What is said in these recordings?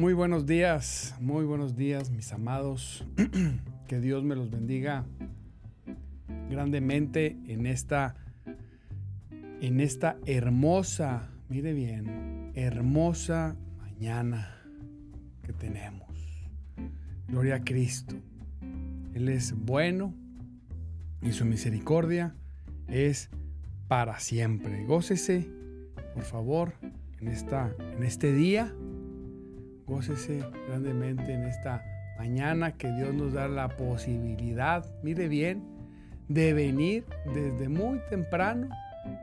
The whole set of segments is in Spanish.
Muy buenos días, muy buenos días mis amados. que Dios me los bendiga grandemente en esta en esta hermosa, mire bien, hermosa mañana que tenemos. Gloria a Cristo. Él es bueno y su misericordia es para siempre. Gócese, por favor, en esta en este día Gócese grandemente en esta mañana que Dios nos da la posibilidad, mire bien, de venir desde muy temprano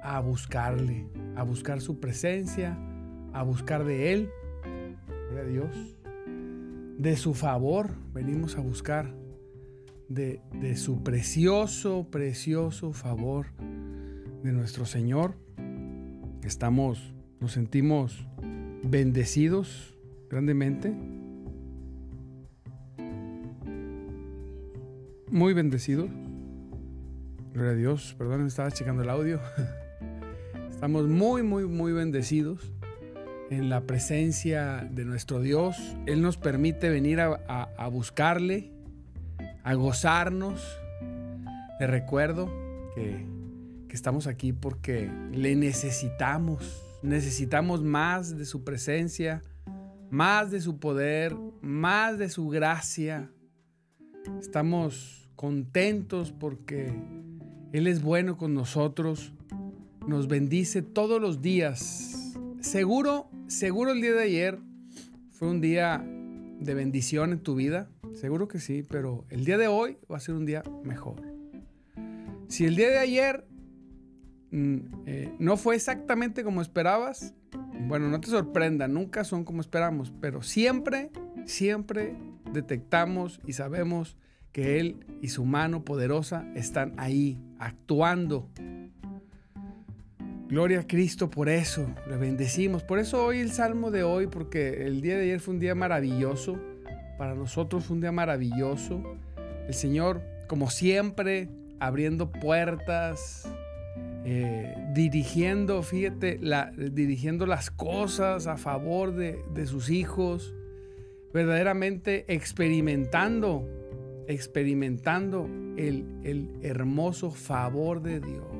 a buscarle, a buscar su presencia, a buscar de Él, Dios, de su favor, venimos a buscar de, su precioso, precioso favor de nuestro Señor. Estamos, nos sentimos bendecidos grandemente. Muy bendecido. Gloria a Dios. Perdón, estaba checando el audio. Estamos muy, muy, muy bendecidos en la presencia de nuestro Dios. Él nos permite venir a, buscarle, a gozarnos. Le recuerdo que, que estamos aquí porque le necesitamos. Necesitamos más de su presencia más de su poder, más de su gracia. Estamos contentos porque Él es bueno con nosotros, nos bendice todos los días. Seguro, seguro el día de ayer fue un día de bendición en tu vida, seguro que sí, pero el día de hoy va a ser un día mejor. Si el día de ayer mm, eh, no fue exactamente como esperabas, bueno, no te sorprenda, nunca son como esperamos, pero siempre, siempre detectamos y sabemos que Él y su mano poderosa están ahí, actuando. Gloria a Cristo por eso, le bendecimos. Por eso hoy el salmo de hoy, porque el día de ayer fue un día maravilloso, para nosotros fue un día maravilloso. El Señor, como siempre, abriendo puertas, eh, dirigiendo, fíjate, dirigiendo las cosas a favor de, sus hijos, verdaderamente experimentando, experimentando el, hermoso favor de Dios.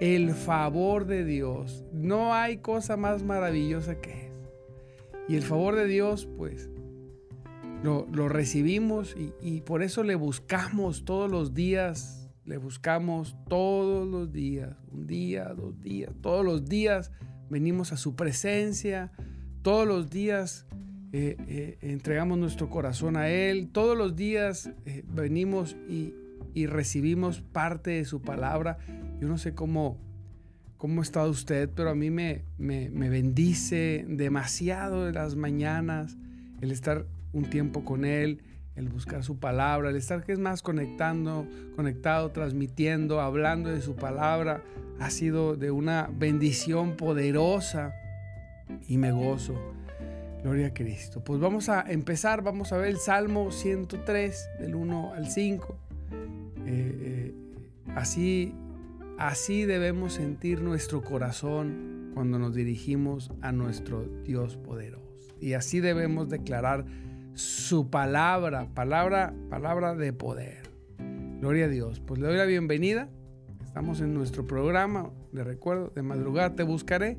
El favor de Dios. No hay cosa más maravillosa que es. Y el favor de Dios, pues, lo, recibimos y por eso le buscamos todos los días le buscamos todos los días, un día, dos días, todos los días venimos a su presencia, todos los días eh, eh, entregamos nuestro corazón a Él, todos los días eh, venimos y, recibimos parte de su palabra. Yo no sé cómo, cómo está usted, pero a mí me, me, me bendice demasiado de las mañanas el estar un tiempo con Él, el buscar su palabra, el estar que es más conectando, conectado, transmitiendo, hablando de su palabra, ha sido de una bendición poderosa y me gozo. Gloria a Cristo. Pues vamos a empezar, vamos a ver el Salmo 103, del 1 al 5. Eh, eh, así, así debemos sentir nuestro corazón cuando nos dirigimos a nuestro Dios poderoso. Y así debemos declarar su palabra, palabra, palabra de poder. Gloria a Dios. Pues le doy la bienvenida. Estamos en nuestro programa, de recuerdo, de madrugada te buscaré.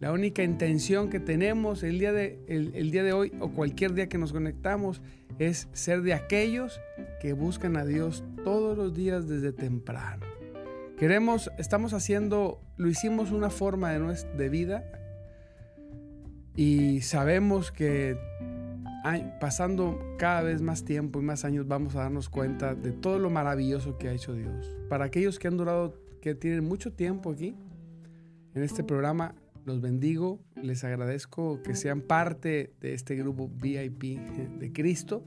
La única intención que tenemos el día, de, el, día de hoy o cualquier día que nos conectamos es ser de aquellos que buscan a Dios todos los días desde temprano. Queremos, estamos haciendo, lo hicimos una forma de, nuestra, de vida y sabemos que pasando cada vez más tiempo y más años vamos a darnos cuenta de todo lo maravilloso que ha hecho Dios. Para aquellos que han durado, que tienen mucho tiempo aquí en este programa, los bendigo, les agradezco que sean parte de este grupo VIP de Cristo,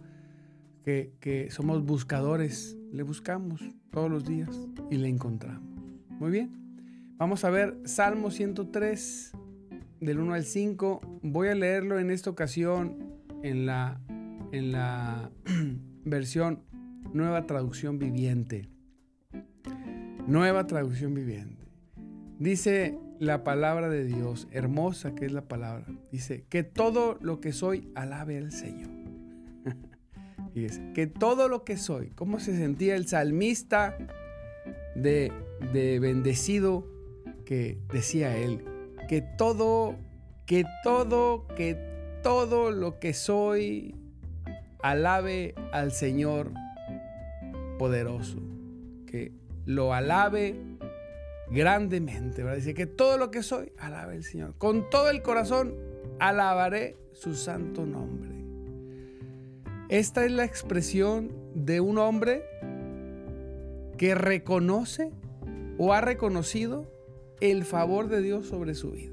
que, que somos buscadores, le buscamos todos los días y le encontramos. Muy bien, vamos a ver Salmo 103 del 1 al 5. Voy a leerlo en esta ocasión en la, en la versión Nueva Traducción Viviente. Nueva Traducción Viviente. Dice la palabra de Dios, hermosa que es la palabra. Dice, que todo lo que soy alabe al Señor. Fíjese, que todo lo que soy, ¿cómo se sentía el salmista de, de bendecido que decía él? Que todo, que todo, que todo lo que soy, alabe al Señor poderoso. Que lo alabe grandemente. Dice que todo lo que soy, alabe al Señor. Con todo el corazón, alabaré su santo nombre. Esta es la expresión de un hombre que reconoce o ha reconocido el favor de Dios sobre su vida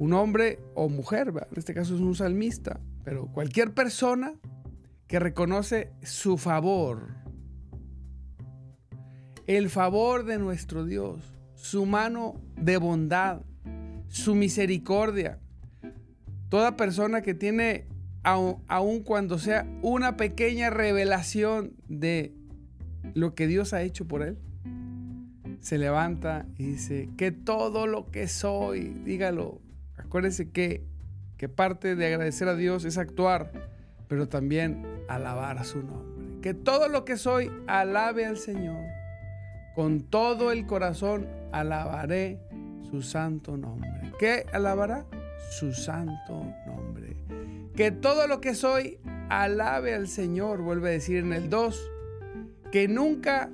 un hombre o mujer, en este caso es un salmista, pero cualquier persona que reconoce su favor, el favor de nuestro Dios, su mano de bondad, su misericordia. Toda persona que tiene, aun cuando sea una pequeña revelación de lo que Dios ha hecho por él, se levanta y dice, que todo lo que soy, dígalo, Acuérdense que, que parte de agradecer a Dios es actuar, pero también alabar su nombre. Que todo lo que soy alabe al Señor. Con todo el corazón alabaré su santo nombre. ¿Qué alabará? Su santo nombre. Que todo lo que soy alabe al Señor, vuelve a decir en el 2. Que nunca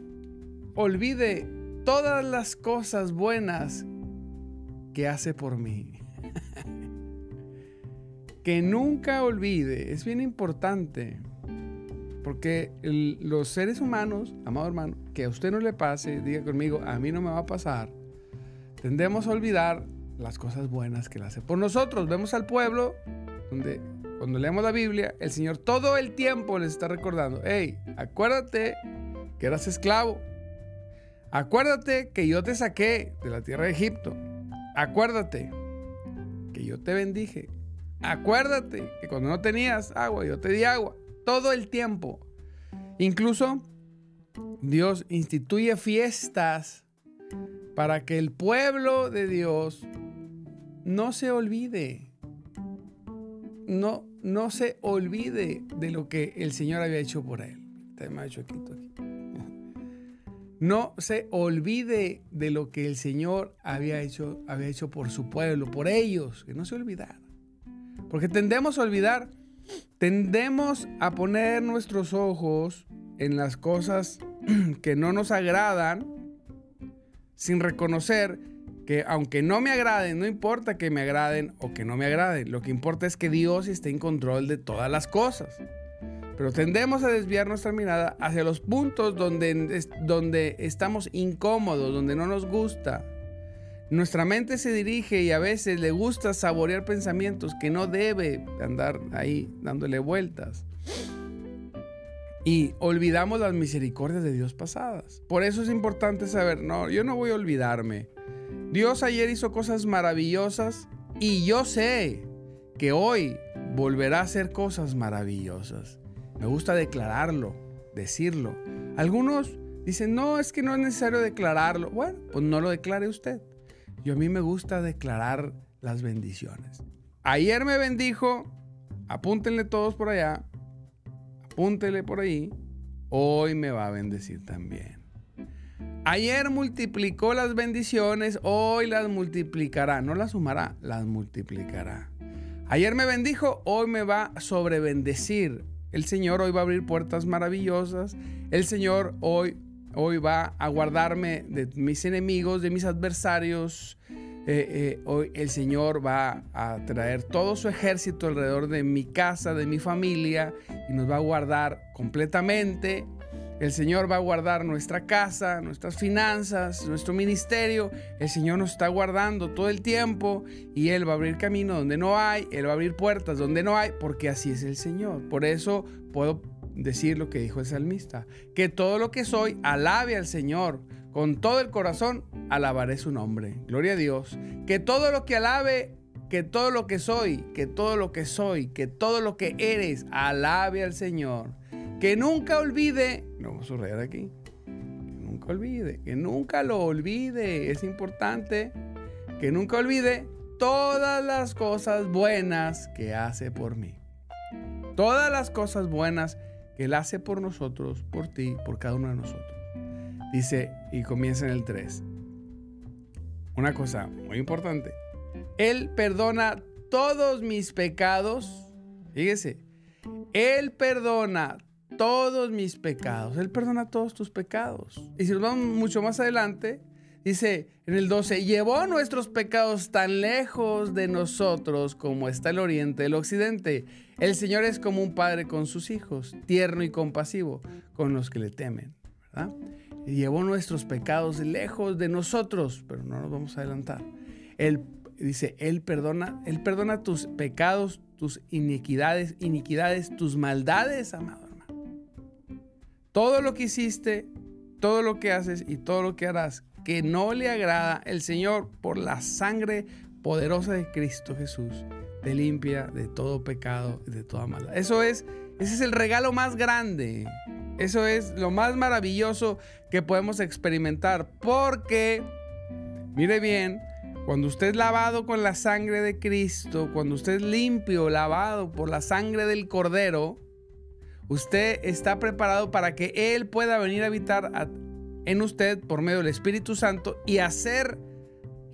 olvide todas las cosas buenas que hace por mí que nunca olvide, es bien importante, porque los seres humanos, amado hermano, que a usted no le pase, diga conmigo, a mí no me va a pasar, tendemos a olvidar las cosas buenas que le hace por nosotros. Vemos al pueblo donde cuando leemos la Biblia, el Señor todo el tiempo les está recordando, hey, acuérdate que eras esclavo. Acuérdate que yo te saqué de la tierra de Egipto. Acuérdate que yo te bendije. Acuérdate que cuando no tenías agua, yo te di agua. Todo el tiempo. Incluso Dios instituye fiestas para que el pueblo de Dios no se olvide. No, no se olvide de lo que el Señor había hecho por él. No se olvide de lo que el Señor había hecho, había hecho por su pueblo, por ellos, que no se olvidara. Porque tendemos a olvidar, tendemos a poner nuestros ojos en las cosas que no nos agradan sin reconocer que aunque no me agraden, no importa que me agraden o que no me agraden, lo que importa es que Dios esté en control de todas las cosas. Pero tendemos a desviar nuestra mirada hacia los puntos donde, donde estamos incómodos, donde no nos gusta. Nuestra mente se dirige y a veces le gusta saborear pensamientos que no debe andar ahí dándole vueltas. Y olvidamos las misericordias de Dios pasadas. Por eso es importante saber, no, yo no voy a olvidarme. Dios ayer hizo cosas maravillosas y yo sé que hoy volverá a hacer cosas maravillosas. Me gusta declararlo, decirlo. Algunos dicen, no, es que no es necesario declararlo. Bueno, pues no lo declare usted. Yo a mí me gusta declarar las bendiciones. Ayer me bendijo, apúntenle todos por allá, apúntenle por ahí, hoy me va a bendecir también. Ayer multiplicó las bendiciones, hoy las multiplicará. No las sumará, las multiplicará. Ayer me bendijo, hoy me va a sobrebendecir. El Señor hoy va a abrir puertas maravillosas. El Señor hoy, hoy va a guardarme de mis enemigos, de mis adversarios. Eh, eh, hoy el Señor va a traer todo su ejército alrededor de mi casa, de mi familia, y nos va a guardar completamente. El Señor va a guardar nuestra casa, nuestras finanzas, nuestro ministerio. El Señor nos está guardando todo el tiempo y Él va a abrir camino donde no hay, Él va a abrir puertas donde no hay, porque así es el Señor. Por eso puedo decir lo que dijo el salmista, que todo lo que soy, alabe al Señor. Con todo el corazón, alabaré su nombre. Gloria a Dios. Que todo lo que alabe, que todo lo que soy, que todo lo que soy, que todo lo que eres, alabe al Señor. Que nunca olvide, no vamos a subrayar aquí, que nunca olvide, que nunca lo olvide, es importante, que nunca olvide todas las cosas buenas que hace por mí. Todas las cosas buenas que Él hace por nosotros, por ti, por cada uno de nosotros. Dice, y comienza en el 3. Una cosa muy importante. Él perdona todos mis pecados. Fíjese, Él perdona todos mis pecados. Él perdona todos tus pecados. Y si nos vamos mucho más adelante, dice en el 12, llevó nuestros pecados tan lejos de nosotros como está el oriente del occidente. El Señor es como un padre con sus hijos, tierno y compasivo con los que le temen. llevó nuestros pecados lejos de nosotros, pero no nos vamos a adelantar. Él dice, Él perdona, Él perdona tus pecados, tus iniquidades, iniquidades, tus maldades, amado todo lo que hiciste, todo lo que haces y todo lo que harás que no le agrada el Señor por la sangre poderosa de Cristo Jesús, te limpia de todo pecado y de toda maldad. Eso es, ese es el regalo más grande. Eso es lo más maravilloso que podemos experimentar porque, mire bien, cuando usted es lavado con la sangre de Cristo, cuando usted es limpio, lavado por la sangre del Cordero, Usted está preparado para que Él pueda venir a habitar en usted por medio del Espíritu Santo y hacer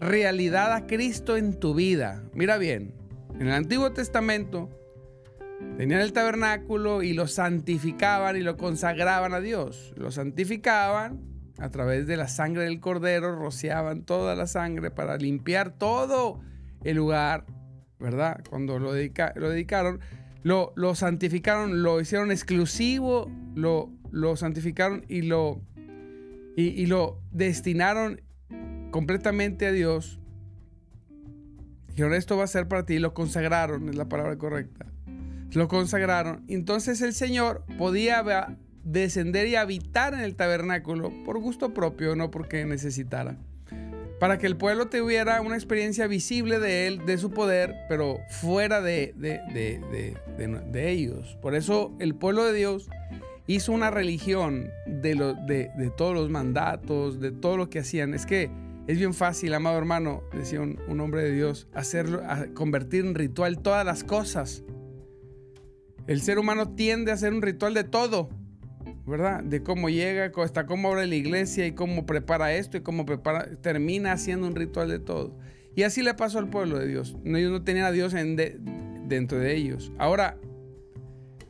realidad a Cristo en tu vida. Mira bien, en el Antiguo Testamento tenían el tabernáculo y lo santificaban y lo consagraban a Dios. Lo santificaban a través de la sangre del cordero, rociaban toda la sangre para limpiar todo el lugar, ¿verdad? Cuando lo, lo dedicaron lo, santificaron, lo hicieron exclusivo, lo, lo santificaron y lo, y, lo destinaron completamente a Dios. Dijeron, esto va a ser para ti, lo consagraron, es la palabra correcta. Lo consagraron. Entonces el Señor podía descender y habitar en el tabernáculo por gusto propio, no porque necesitara para que el pueblo tuviera una experiencia visible de él, de su poder, pero fuera de, ellos. Por eso el pueblo de Dios hizo una religión de, todos los mandatos, de todo lo que hacían. Es que es bien fácil, amado hermano, decía un, un hombre de Dios, hacerlo, convertir en ritual todas las cosas. El ser humano tiende a hacer un ritual de todo. ¿verdad? De cómo llega, hasta cómo abre la iglesia y cómo prepara esto y cómo prepara, termina haciendo un ritual de todo. Y así le pasó al pueblo de Dios. Ellos no tenían a Dios en dentro de ellos. Ahora,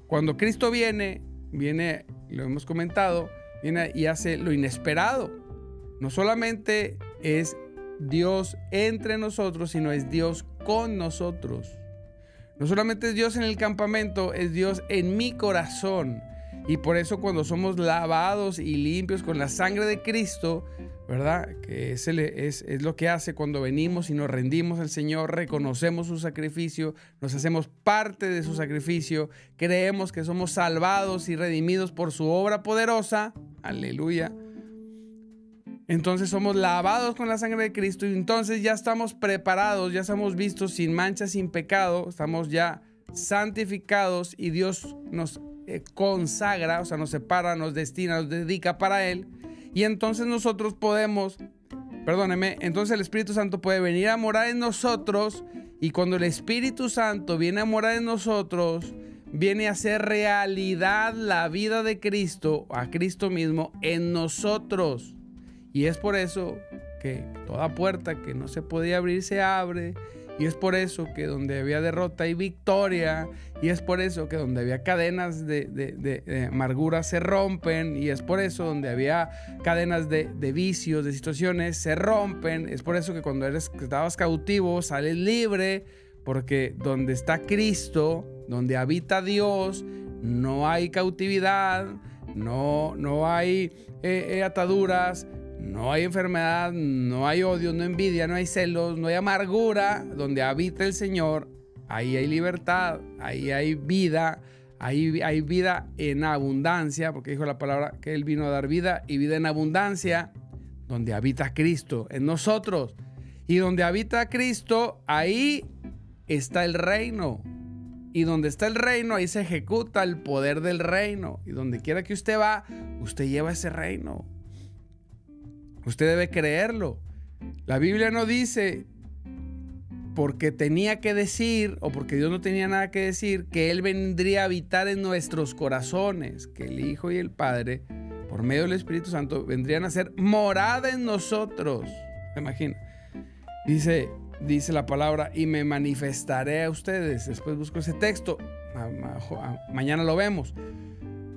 cuando Cristo viene, viene, lo hemos comentado, viene y hace lo inesperado. No solamente es Dios entre nosotros, sino es Dios con nosotros. No solamente es Dios en el campamento, es Dios en mi corazón. Y por eso cuando somos lavados y limpios con la sangre de Cristo, ¿verdad? Que es, es, lo que hace cuando venimos y nos rendimos al Señor, reconocemos su sacrificio, nos hacemos parte de su sacrificio, creemos que somos salvados y redimidos por su obra poderosa. Aleluya. Entonces somos lavados con la sangre de Cristo y entonces ya estamos preparados, ya estamos vistos sin mancha, sin pecado, estamos ya santificados y Dios nos eh, consagra, o sea, nos separa, nos destina, nos dedica para Él. Y entonces nosotros podemos, perdóneme, entonces el Espíritu Santo puede venir a morar en nosotros y cuando el Espíritu Santo viene a morar en nosotros, viene a hacer realidad la vida de Cristo, a Cristo mismo, en nosotros. Y es por eso que toda puerta que no se podía abrir se abre. Y es por eso que donde había derrota hay victoria. Y es por eso que donde había cadenas de, amargura se rompen. Y es por eso donde había cadenas de, vicios, de situaciones, se rompen. Es por eso que cuando eres, estabas cautivo sales libre. Porque donde está Cristo, donde habita Dios, no hay cautividad, no, no hay eh, eh, ataduras, no hay enfermedad, no hay odio, no envidia, no hay celos, no hay amargura. Donde habita el Señor, ahí hay libertad, ahí hay vida, ahí hay vida en abundancia, porque dijo la palabra que Él vino a dar vida y vida en abundancia, donde habita Cristo en nosotros. Y donde habita Cristo, ahí está el reino. Y donde está el reino, ahí se ejecuta el poder del reino. Y donde quiera que usted va, usted lleva ese reino. Usted debe creerlo. La Biblia no dice porque tenía que decir o porque Dios no tenía nada que decir que Él vendría a habitar en nuestros corazones, que el Hijo y el Padre, por medio del Espíritu Santo, vendrían a ser morada en nosotros. Imagina. Dice, dice la palabra, y me manifestaré a ustedes. Después busco ese texto. Mañana lo vemos.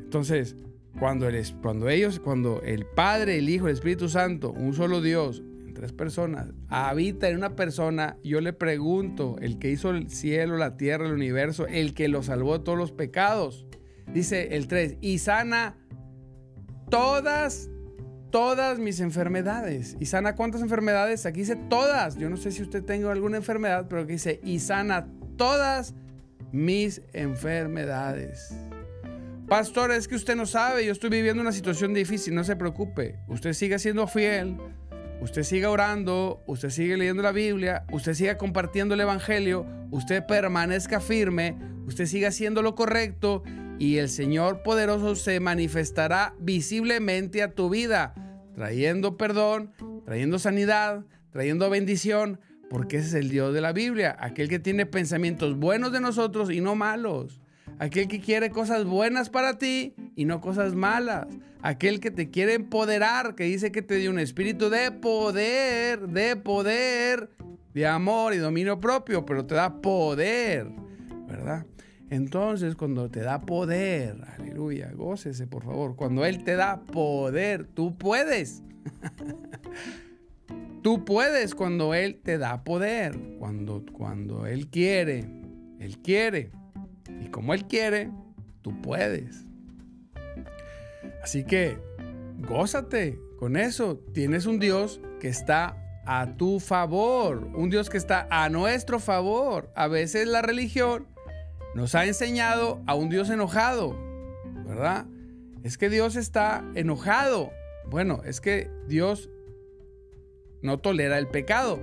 Entonces, cuando, cuando ellos, cuando el Padre, el Hijo, el Espíritu Santo, un solo Dios, en tres personas, habita en una persona, yo le pregunto, el que hizo el cielo, la tierra, el universo, el que lo salvó de todos los pecados, dice el 3, y sana todas, todas mis enfermedades. ¿Y sana cuántas enfermedades? Aquí dice todas. Yo no sé si usted tenga alguna enfermedad, pero aquí dice, y sana todas mis enfermedades. Pastor, es que usted no sabe, yo estoy viviendo una situación difícil, no se preocupe. Usted siga siendo fiel, usted siga orando, usted sigue leyendo la Biblia, usted siga compartiendo el Evangelio, usted permanezca firme, usted siga haciendo lo correcto y el Señor poderoso se manifestará visiblemente a tu vida, trayendo perdón, trayendo sanidad, trayendo bendición, porque ese es el Dios de la Biblia, aquel que tiene pensamientos buenos de nosotros y no malos. Aquel que quiere cosas buenas para ti y no cosas malas. Aquel que te quiere empoderar, que dice que te dio un espíritu de poder, de poder, de amor y dominio propio, pero te da poder, ¿verdad? Entonces, cuando te da poder, aleluya, gócese por favor. Cuando Él te da poder, tú puedes. tú puedes cuando Él te da poder. Cuando, cuando Él quiere, Él quiere. Y como Él quiere, tú puedes. Así que, gózate con eso. Tienes un Dios que está a tu favor, un Dios que está a nuestro favor. A veces la religión nos ha enseñado a un Dios enojado, ¿verdad? Es que Dios está enojado. Bueno, es que Dios no tolera el pecado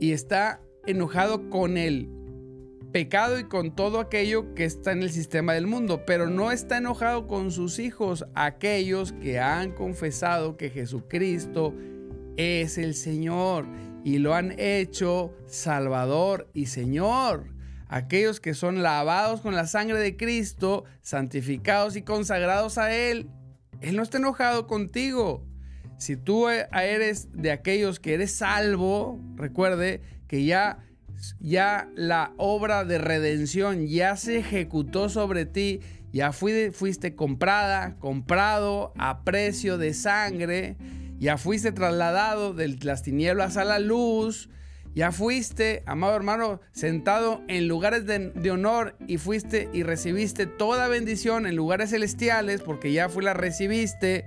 y está enojado con él pecado y con todo aquello que está en el sistema del mundo, pero no está enojado con sus hijos, aquellos que han confesado que Jesucristo es el Señor y lo han hecho Salvador y Señor. Aquellos que son lavados con la sangre de Cristo, santificados y consagrados a Él. Él no está enojado contigo. Si tú eres de aquellos que eres salvo, recuerde que ya ya la obra de redención ya se ejecutó sobre ti, ya fuiste comprada, comprado a precio de sangre ya fuiste trasladado de las tinieblas a la luz, ya fuiste, amado hermano, sentado en lugares de, honor y fuiste y recibiste toda bendición en lugares celestiales porque ya fue la recibiste,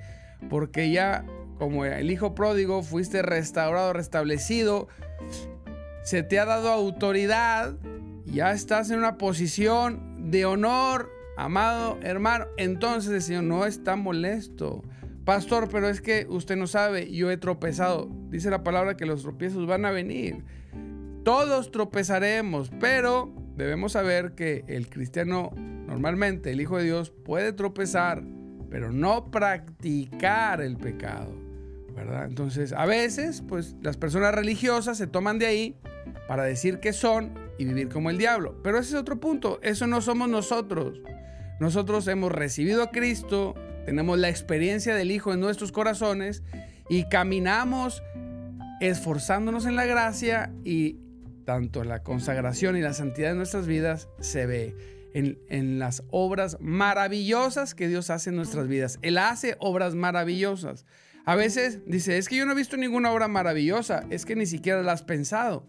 porque ya como el hijo pródigo fuiste restaurado, restablecido, se te ha dado autoridad, ya estás en una posición de honor, amado hermano, entonces el Señor no está molesto. Pastor, pero es que usted no sabe, yo he tropezado. Dice la palabra que los tropiezos van a venir. Todos tropezaremos, pero debemos saber que el cristiano, normalmente el Hijo de Dios, puede tropezar, pero no practicar el pecado. ¿verdad? Entonces, a veces, pues las personas religiosas se toman de ahí para decir que son y vivir como el diablo. Pero ese es otro punto, eso no somos nosotros. Nosotros hemos recibido a Cristo, tenemos la experiencia del Hijo en nuestros corazones y caminamos esforzándonos en la gracia y tanto la consagración y la santidad de nuestras vidas se ve en, en, las obras maravillosas que Dios hace en nuestras vidas. Él hace obras maravillosas. A veces dice, es que yo no he visto ninguna obra maravillosa, es que ni siquiera la has pensado.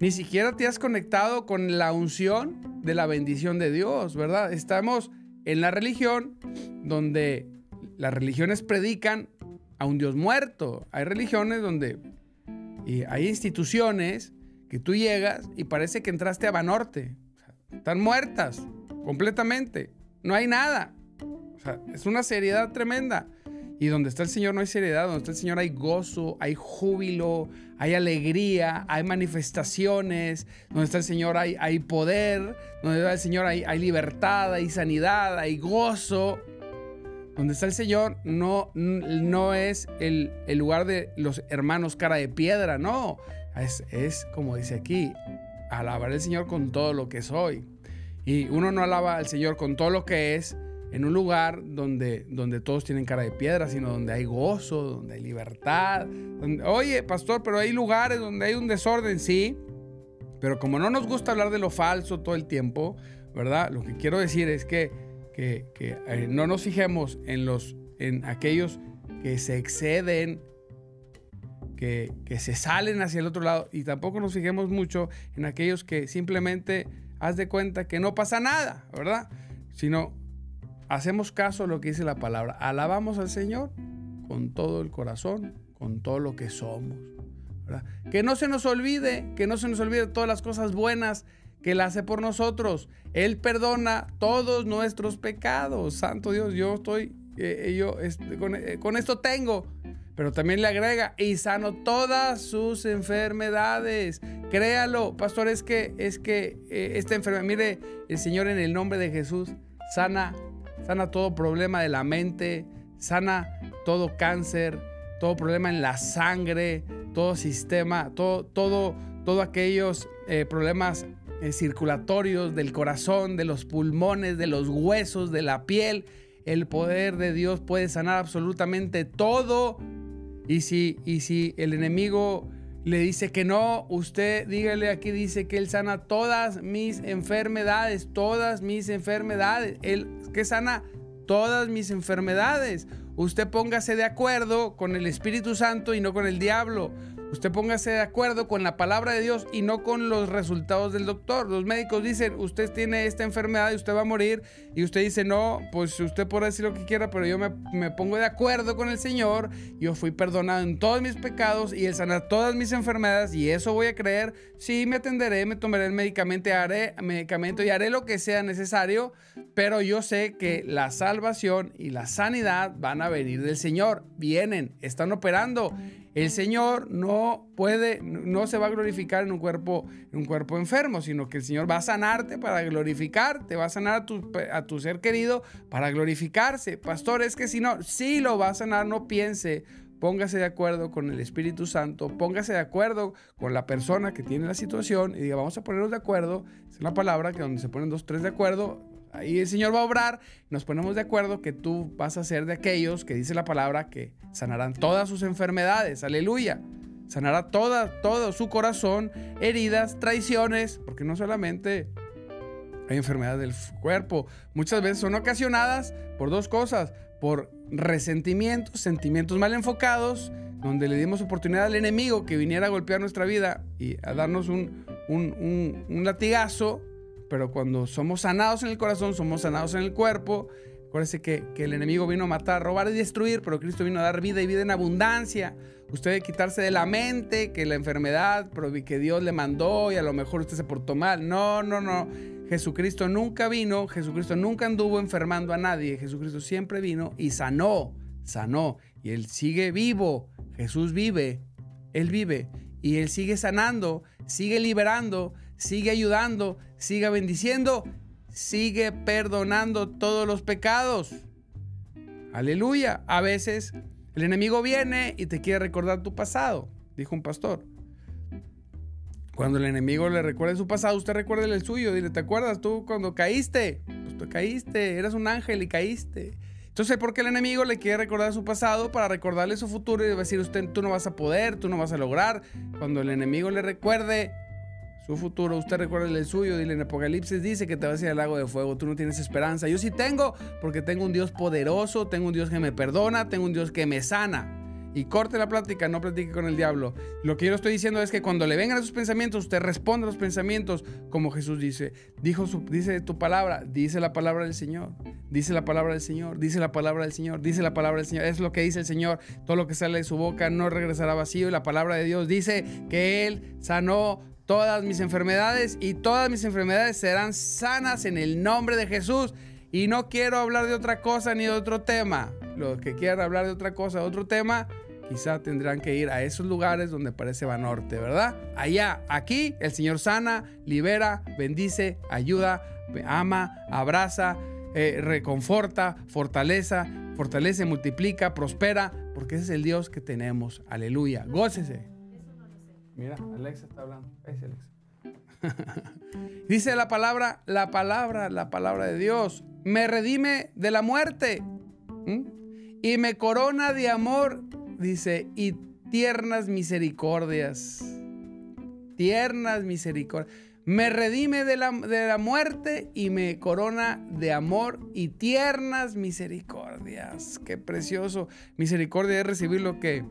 Ni siquiera te has conectado con la unción de la bendición de Dios, ¿verdad? Estamos en la religión donde las religiones predican a un Dios muerto. Hay religiones donde y hay instituciones que tú llegas y parece que entraste a Banorte. están muertas completamente. No hay nada. es una seriedad tremenda. Y donde está el Señor no hay seriedad, donde está el Señor hay gozo, hay júbilo, hay alegría, hay manifestaciones, donde está el Señor hay, hay poder, donde está el Señor hay, hay libertad, hay sanidad, hay gozo. Donde está el Señor no, no es el, el lugar de los hermanos cara de piedra, no. Es, es como dice aquí, alabar al Señor con todo lo que soy. Y uno no alaba al Señor con todo lo que es, en un lugar donde, donde todos tienen cara de piedra, sino donde hay gozo, donde hay libertad. Oye, pastor, pero hay lugares donde hay un desorden, sí. Pero como no nos gusta hablar de lo falso todo el tiempo, ¿verdad? Lo que quiero decir es que, que, eh, no nos fijemos en, los, en aquellos que se exceden, que, que se salen hacia el otro lado, y tampoco nos fijemos mucho en aquellos que simplemente haz de cuenta que no pasa nada, ¿verdad? Sino hacemos caso a lo que dice la palabra. Alabamos al Señor con todo el corazón, con todo lo que somos. Que no se nos olvide, que no se nos olvide todas las cosas buenas que Él hace por nosotros. Él perdona todos nuestros pecados. Santo Dios, yo estoy, eh, yo este, con, eh, con, esto tengo. Pero también le agrega, y sano todas sus enfermedades. Créalo, pastor, es que, es que eh, esta enfermedad, mire, el Señor en el nombre de Jesús sana sana todo problema de la mente, sana todo cáncer, todo problema en la sangre, todo sistema, todo, todo, todo aquellos eh, problemas eh, circulatorios del corazón, de los pulmones, de los huesos, de la piel. El poder de Dios puede sanar absolutamente todo. Y si, y si el enemigo le dice que no, usted dígale aquí, dice que Él sana todas mis enfermedades, todas mis enfermedades. Él que sana todas mis enfermedades. Usted póngase de acuerdo con el Espíritu Santo y no con el diablo. Usted póngase de acuerdo con la palabra de Dios y no con los resultados del doctor. Los médicos dicen, usted tiene esta enfermedad y usted va a morir. Y usted dice, no, pues usted puede decir lo que quiera, pero yo me, pongo de acuerdo con el Señor. Yo fui perdonado en todos mis pecados y Él sana todas mis enfermedades y eso voy a creer. Sí, me atenderé, me tomaré el medicamento, haré, medicamento y haré lo que sea necesario, pero yo sé que la salvación y la sanidad van a venir del Señor. Vienen, están operando. El Señor no puede, no se va a glorificar en un cuerpo, en un cuerpo enfermo, sino que el Señor va a sanarte para glorificarte, va a sanar a tu, a tu ser querido para glorificarse. Pastor, es que si no, sí lo va a sanar, no piense, póngase de acuerdo con el Espíritu Santo, póngase de acuerdo con la persona que tiene la situación y diga, vamos a ponernos de acuerdo. Es una palabra que donde se ponen dos, tres de acuerdo, Ahí el Señor va a obrar, nos ponemos de acuerdo que tú vas a ser de aquellos que dice la palabra que sanarán todas sus enfermedades, aleluya. Sanará toda, todo su corazón, heridas, traiciones, porque no solamente hay enfermedades del cuerpo, muchas veces son ocasionadas por dos cosas, por resentimientos, sentimientos mal enfocados, donde le dimos oportunidad al enemigo que viniera a golpear nuestra vida y a darnos un, un, latigazo, pero cuando somos sanados en el corazón, somos sanados en el cuerpo. Acuérdense que, que el enemigo vino a matar, robar y destruir, pero Cristo vino a dar vida y vida en abundancia. Usted debe quitarse de la mente que la enfermedad que Dios le mandó y a lo mejor usted se portó mal. No, no, no. Jesucristo nunca vino, Jesucristo nunca anduvo enfermando a nadie. Jesucristo siempre vino y sanó, sanó. Y Él sigue vivo. Jesús vive, Él vive. Y Él sigue sanando, sigue liberando, sigue ayudando, sigue bendiciendo, sigue perdonando todos los pecados. Aleluya. A veces el enemigo viene y te quiere recordar tu pasado, dijo un pastor. Cuando el enemigo le recuerde su pasado, usted recuerde el suyo. Dile, ¿te acuerdas tú cuando caíste? Pues tú caíste, eras un ángel y caíste. Entonces, ¿por qué el enemigo le quiere recordar su pasado para recordarle su futuro y decir, usted, tú no vas a poder, tú no vas a lograr? Cuando el enemigo le recuerde su futuro, usted recuerde el suyo. Dile, en Apocalipsis dice que te vas a ir al lago de fuego, tú no tienes esperanza. Yo sí tengo, porque tengo un Dios poderoso, tengo un Dios que me perdona, tengo un Dios que me sana y corte la plática, no platique con el diablo. Lo que yo estoy diciendo es que cuando le vengan esos pensamientos, usted responde a los pensamientos como Jesús dice. Dijo su, dice tu palabra, dice la palabra del Señor, dice la palabra del Señor, dice la palabra del Señor, dice la palabra del Señor. Es lo que dice el Señor. Todo lo que sale de su boca no regresará vacío. Y la palabra de Dios dice que Él sanó todas mis enfermedades y todas mis enfermedades serán sanas en el nombre de Jesús. Y no quiero hablar de otra cosa ni de otro tema. Los que quieran hablar de otra cosa, de otro tema, quizá tendrán que ir a esos lugares donde parece Banorte, ¿verdad? Allá, aquí, el Señor sana, libera, bendice, ayuda, ama, abraza, eh, reconforta, fortaleza, fortalece, multiplica, prospera, porque ese es el Dios que tenemos. Aleluya. Gócese. Mira, Alexa está hablando. Alexa. Dice la palabra, la palabra, la palabra de Dios. Me redime de la muerte. Y me corona de amor dice, y tiernas misericordias. Tiernas misericordias. Me redime de la, de la, muerte y me corona de amor y tiernas misericordias. Qué precioso. Misericordia es recibir lo que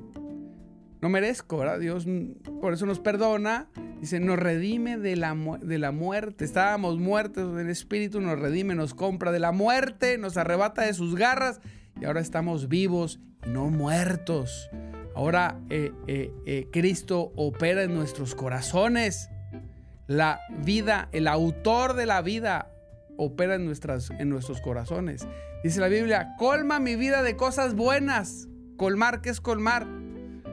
no merezco, ¿verdad? Dios por eso nos perdona. Dice, nos redime de la, de la muerte. Estábamos muertos en espíritu, nos redime, nos compra de la muerte, nos arrebata de sus garras y ahora estamos vivos no muertos. Ahora eh, eh, eh, Cristo opera en nuestros corazones. La vida, el autor de la vida, opera en, nuestras, en nuestros corazones. Dice la Biblia, colma mi vida de cosas buenas. Colmar, ¿qué es colmar?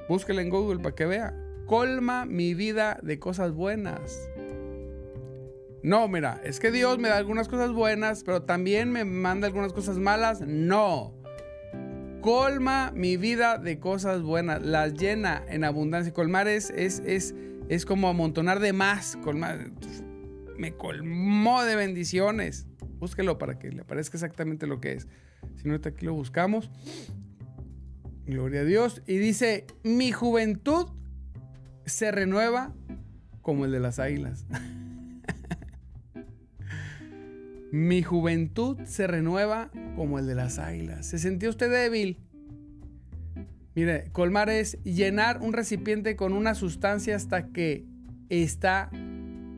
Búsquela en Google para que vea. Colma mi vida de cosas buenas. No, mira, es que Dios me da algunas cosas buenas, pero también me manda algunas cosas malas. No colma mi vida de cosas buenas, las llena en abundancia. Colmar es, es, es, es como amontonar de más. Colmar, me colmó de bendiciones. Búsquelo para que le parezca exactamente lo que es. Si no, aquí lo buscamos. Gloria a Dios. Y dice, mi juventud se renueva como el de las águilas. Mi juventud se renueva como el de las águilas. ¿Se sintió usted débil? Mire, colmar es llenar un recipiente con una sustancia hasta que esta,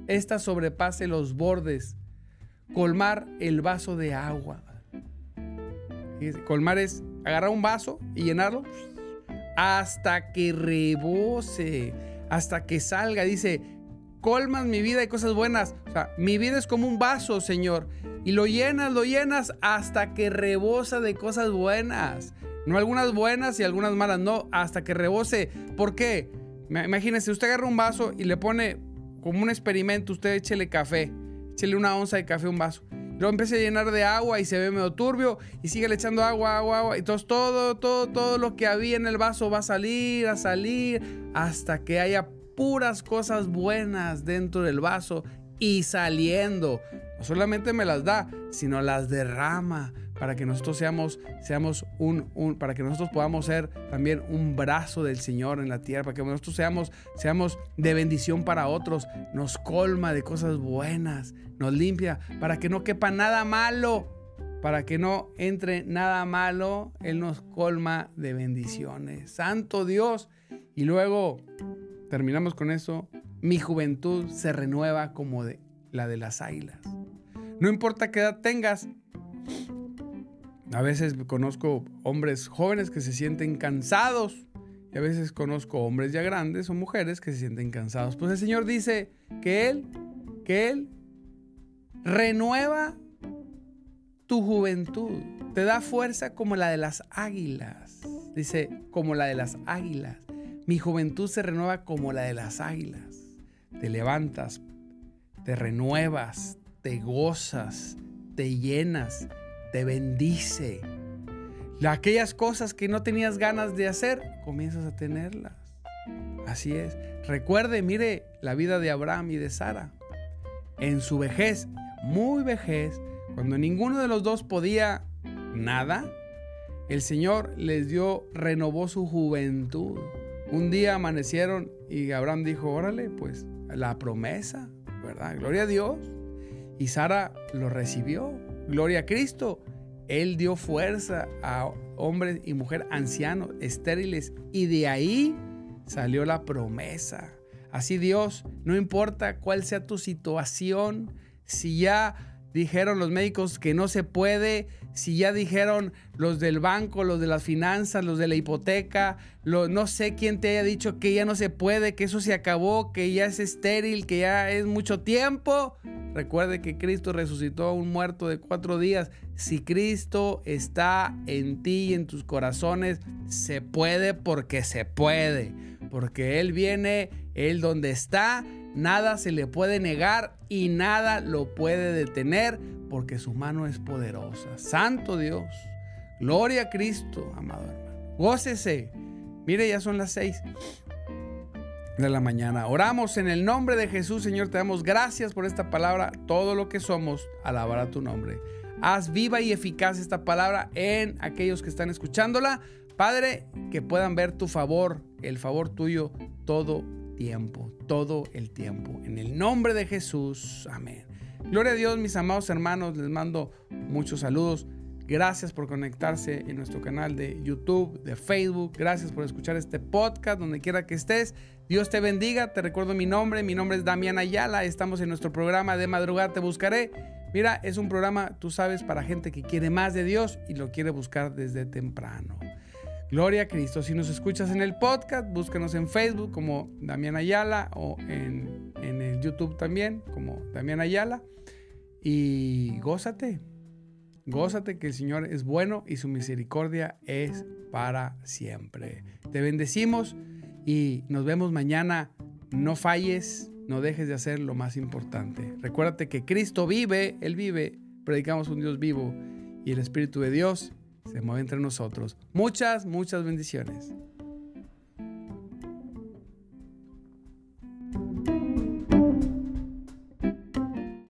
esta sobrepase los bordes. Colmar el vaso de agua. Colmar es agarrar un vaso y llenarlo hasta que rebose, hasta que salga. Dice, colmas mi vida de cosas buenas. O sea, mi vida es como un vaso, Señor. Y lo llenas, lo llenas hasta que rebosa de cosas buenas. No algunas buenas y algunas malas, no, hasta que rebose. ¿Por qué? Imagínese, usted agarra un vaso y le pone como un experimento, usted échele café, échele una onza de café a un vaso. Luego empieza a llenar de agua y se ve medio turbio y sigue le echando agua, agua, agua. Entonces todo, todo, todo lo que había en el vaso va a salir, a salir, hasta que haya puras cosas buenas dentro del vaso y saliendo. No solamente me las da, sino las derrama para que nosotros seamos, seamos un, un, para que nosotros podamos ser también un brazo del Señor en la tierra, para que nosotros seamos, seamos de bendición para otros, nos colma de cosas buenas, nos limpia, para que no quepa nada malo para que no entre nada malo, Él nos colma de bendiciones. Santo Dios. Y luego terminamos con eso. Mi juventud se renueva como de, la de las águilas. No importa qué edad tengas. A veces conozco hombres jóvenes que se sienten cansados. Y a veces conozco hombres ya grandes o mujeres que se sienten cansados. Pues el Señor dice que Él, que Él renueva tu juventud. Te da fuerza como la de las águilas. Dice, como la de las águilas. Mi juventud se renueva como la de las águilas. Te levantas, te renuevas, te gozas, te llenas, te bendice. Aquellas cosas que no tenías ganas de hacer, comienzas a tenerlas. Así es. Recuerde, mire la vida de Abraham y de Sara. En su vejez, muy vejez, cuando ninguno de los dos podía nada, el Señor les dio, renovó su juventud. Un día amanecieron y Abraham dijo, órale, pues la promesa, ¿verdad? Gloria a Dios. Y Sara lo recibió. Gloria a Cristo. Él dio fuerza a hombres y mujeres ancianos, estériles, y de ahí salió la promesa. Así Dios, no importa cuál sea tu situación, si ya dijeron los médicos que no se puede, si ya dijeron los del banco, los de las finanzas, los de la hipoteca, no sé quién te haya dicho que ya no se puede, que eso se acabó, que ya es estéril, que ya es mucho tiempo. Recuerde que Cristo resucitó a un muerto de cuatro días. Si Cristo está en ti y en tus corazones, se puede porque se puede. Porque Él viene, Él donde está, nada se le puede negar y nada lo puede detener porque su mano es poderosa. Santo Dios, gloria a Cristo, amado hermano. Gócese. Mire, ya son las seis de la mañana. Oramos en el nombre de Jesús, Señor, te damos gracias por esta palabra. Todo lo que somos, alabará tu nombre. Haz viva y eficaz esta palabra en aquellos que están escuchándola. Padre, que puedan ver tu favor, el favor tuyo todo tiempo, todo el tiempo. En el nombre de Jesús, amén. Gloria a Dios, mis amados hermanos, les mando muchos saludos. Gracias por conectarse en nuestro canal de YouTube, de Facebook. Gracias por escuchar este podcast donde quiera que estés. Dios te bendiga. Te recuerdo mi nombre. Mi nombre es Damián Ayala. Estamos en nuestro programa de madrugada Te Buscaré. Mira, es un programa, tú sabes, para gente que quiere más de Dios y lo quiere buscar desde temprano. Gloria a Cristo. Si nos escuchas en el podcast, búscanos en Facebook como Damián Ayala o en, en el YouTube también como Damián Ayala. Y gózate, gózate que el Señor es bueno y su misericordia es para siempre. Te bendecimos y nos vemos mañana. No falles, no dejes de hacer lo más importante. Recuérdate que Cristo vive, Él vive, predicamos un Dios vivo y el Espíritu de Dios se mueve entre nosotros. Muchas, muchas bendiciones.